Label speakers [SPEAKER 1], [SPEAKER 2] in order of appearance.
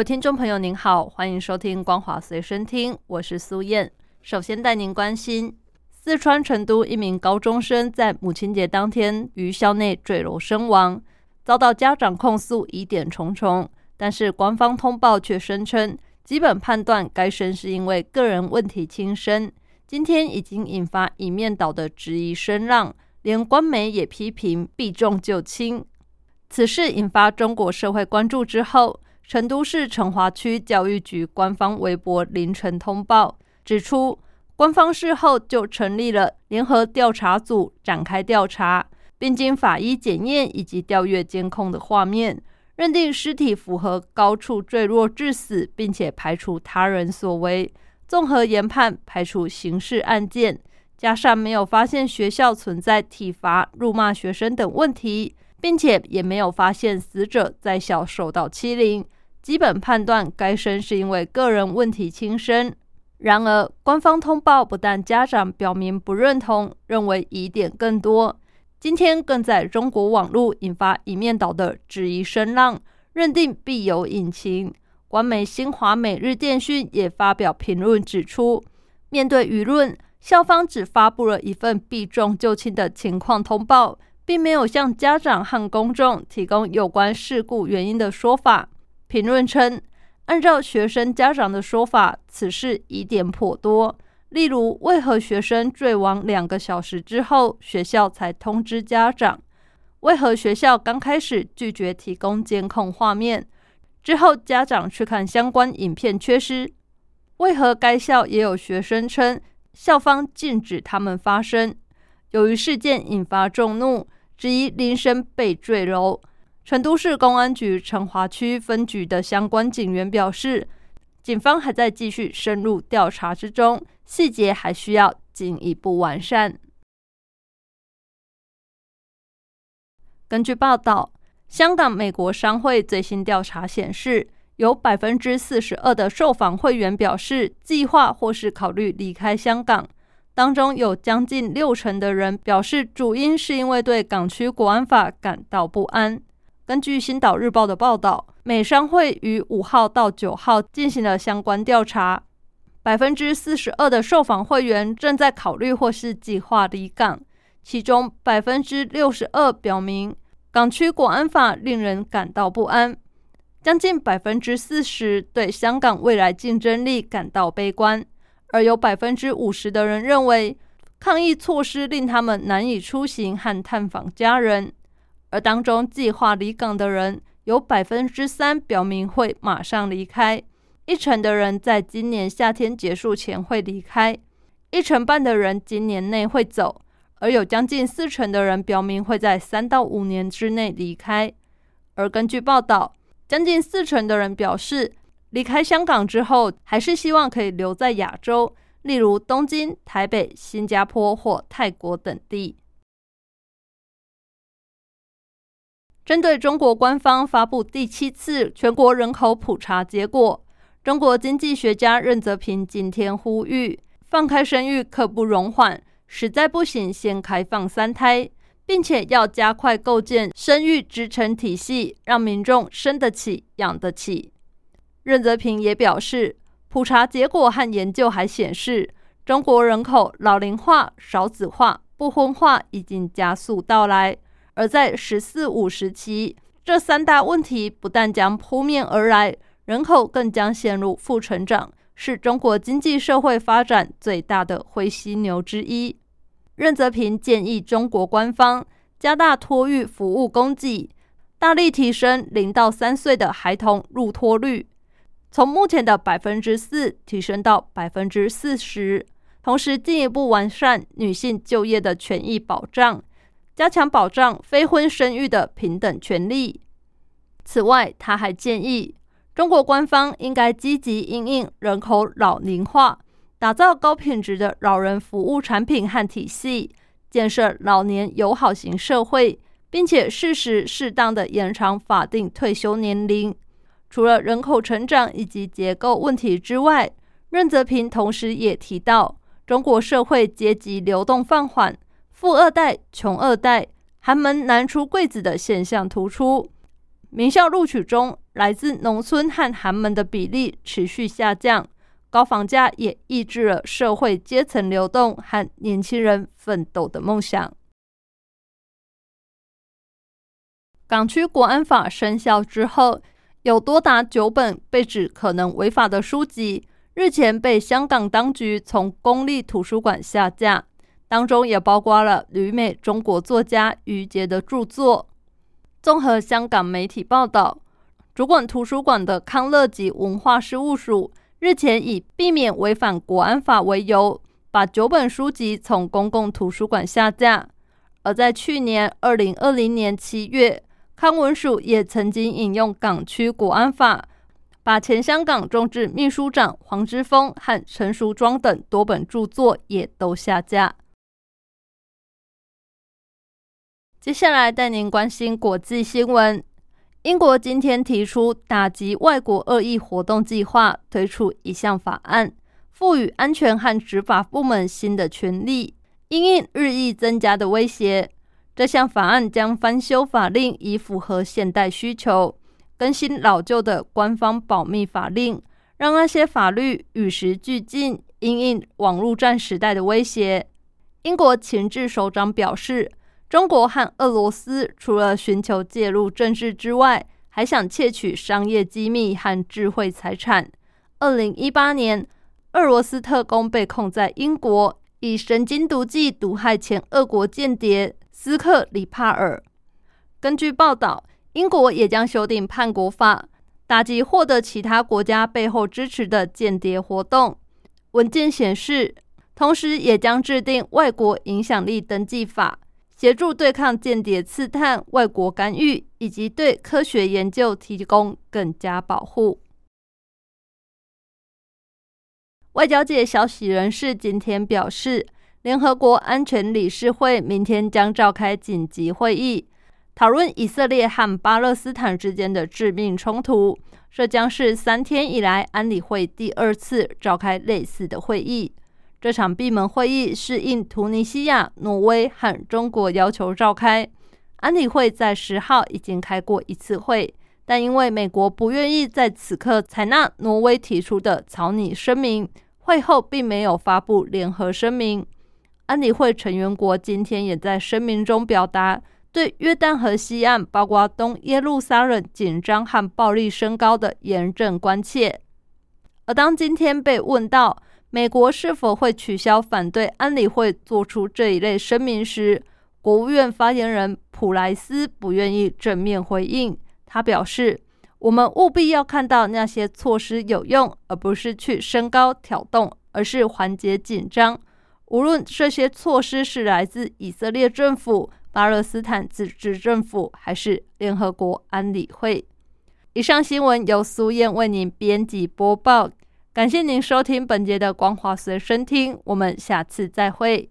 [SPEAKER 1] 位听众朋友，您好，欢迎收听《光华随身听》，我是苏燕。首先带您关心，四川成都一名高中生在母亲节当天于校内坠楼身亡，遭到家长控诉疑点重重。但是官方通报却声称，基本判断该生是因为个人问题轻生。今天已经引发一面倒的质疑声浪，连官媒也批评避重就轻。此事引发中国社会关注之后。成都市成华区教育局官方微博凌晨通报指出，官方事后就成立了联合调查组展开调查，并经法医检验以及调阅监控的画面，认定尸体符合高处坠落致死，并且排除他人所为。综合研判，排除刑事案件，加上没有发现学校存在体罚、辱骂学生等问题，并且也没有发现死者在校受到欺凌。基本判断该生是因为个人问题轻生。然而，官方通报不但家长表明不认同，认为疑点更多。今天更在中国网络引发一面倒的质疑声浪，认定必有隐情。官媒新华每日电讯也发表评论指出，面对舆论，校方只发布了一份避重就轻的情况通报，并没有向家长和公众提供有关事故原因的说法。评论称，按照学生家长的说法，此事疑点颇多。例如，为何学生坠亡两个小时之后，学校才通知家长？为何学校刚开始拒绝提供监控画面，之后家长去看相关影片缺失？为何该校也有学生称校方禁止他们发声？由于事件引发众怒，质疑铃声被坠楼。成都市公安局成华区分局的相关警员表示，警方还在继续深入调查之中，细节还需要进一步完善。根据报道，香港美国商会最新调查显示，有百分之四十二的受访会员表示计划或是考虑离开香港，当中有将近六成的人表示，主因是因为对港区国安法感到不安。根据《星岛日报》的报道，美商会于五号到九号进行了相关调查，百分之四十二的受访会员正在考虑或是计划离港，其中百分之六十二表明港区国安法令人感到不安，将近百分之四十对香港未来竞争力感到悲观，而有百分之五十的人认为抗疫措施令他们难以出行和探访家人。而当中计划离港的人有百分之三表明会马上离开，一成的人在今年夏天结束前会离开，一成半的人今年内会走，而有将近四成的人表明会在三到五年之内离开。而根据报道，将近四成的人表示，离开香港之后还是希望可以留在亚洲，例如东京、台北、新加坡或泰国等地。针对中国官方发布第七次全国人口普查结果，中国经济学家任泽平今天呼吁，放开生育刻不容缓，实在不行先开放三胎，并且要加快构建生育支撑体系，让民众生得起、养得起。任泽平也表示，普查结果和研究还显示，中国人口老龄化、少子化、不婚化已经加速到来。而在“十四五”时期，这三大问题不但将扑面而来，人口更将陷入负成长，是中国经济社会发展最大的灰犀牛之一。任泽平建议中国官方加大托育服务供给，大力提升零到三岁的孩童入托率，从目前的百分之四提升到百分之四十，同时进一步完善女性就业的权益保障。加强保障非婚生育的平等权利。此外，他还建议中国官方应该积极应应人口老龄化，打造高品质的老人服务产品和体系，建设老年友好型社会，并且适时适当的延长法定退休年龄。除了人口成长以及结构问题之外，任泽平同时也提到，中国社会阶级流动放缓，富二代、穷二代、寒门难出贵子的现象突出。名校录取中，来自农村和寒门的比例持续下降，高房价也抑制了社会阶层流动和年轻人奋斗的梦想。港区国安法生效之后。有多达九本被指可能违法的书籍，日前被香港当局从公立图书馆下架，当中也包括了旅美中国作家余杰的著作。综合香港媒体报道，主管图书馆的康乐及文化事务署日前以避免违反国安法为由，把九本书籍从公共图书馆下架。而在去年二零二零年七月。康文署也曾经引用港区国安法，把前香港众志秘书长黄之锋和陈淑庄等多本著作也都下架。接下来带您关心国际新闻：英国今天提出打击外国恶意活动计划，推出一项法案，赋予安全和执法部门新的权利，因应日益增加的威胁。这项法案将翻修法令，以符合现代需求，更新老旧的官方保密法令，让那些法律与时俱进，因应网络战时代的威胁。英国前置首长表示，中国和俄罗斯除了寻求介入政治之外，还想窃取商业机密和智慧财产。二零一八年，俄罗斯特工被控在英国以神经毒剂毒害前俄国间谍。斯克里帕尔。根据报道，英国也将修订叛国法，打击获得其他国家背后支持的间谍活动。文件显示，同时也将制定外国影响力登记法，协助对抗间谍刺探、外国干预，以及对科学研究提供更加保护。外交界消息人士今天表示。联合国安全理事会明天将召开紧急会议，讨论以色列和巴勒斯坦之间的致命冲突。这将是三天以来安理会第二次召开类似的会议。这场闭门会议是应突尼西亚、挪威和中国要求召开。安理会在十号已经开过一次会，但因为美国不愿意在此刻采纳挪威提出的草拟声明，会后并没有发布联合声明。安理会成员国今天也在声明中表达对约旦河西岸，包括东耶路撒冷紧张和暴力升高的严正关切。而当今天被问到美国是否会取消反对安理会做出这一类声明时，国务院发言人普莱斯不愿意正面回应。他表示：“我们务必要看到那些措施有用，而不是去升高挑动，而是缓解紧张。”无论这些措施是来自以色列政府、巴勒斯坦自治政府，还是联合国安理会。以上新闻由苏燕为您编辑播报，感谢您收听本节的光华随身听，我们下次再会。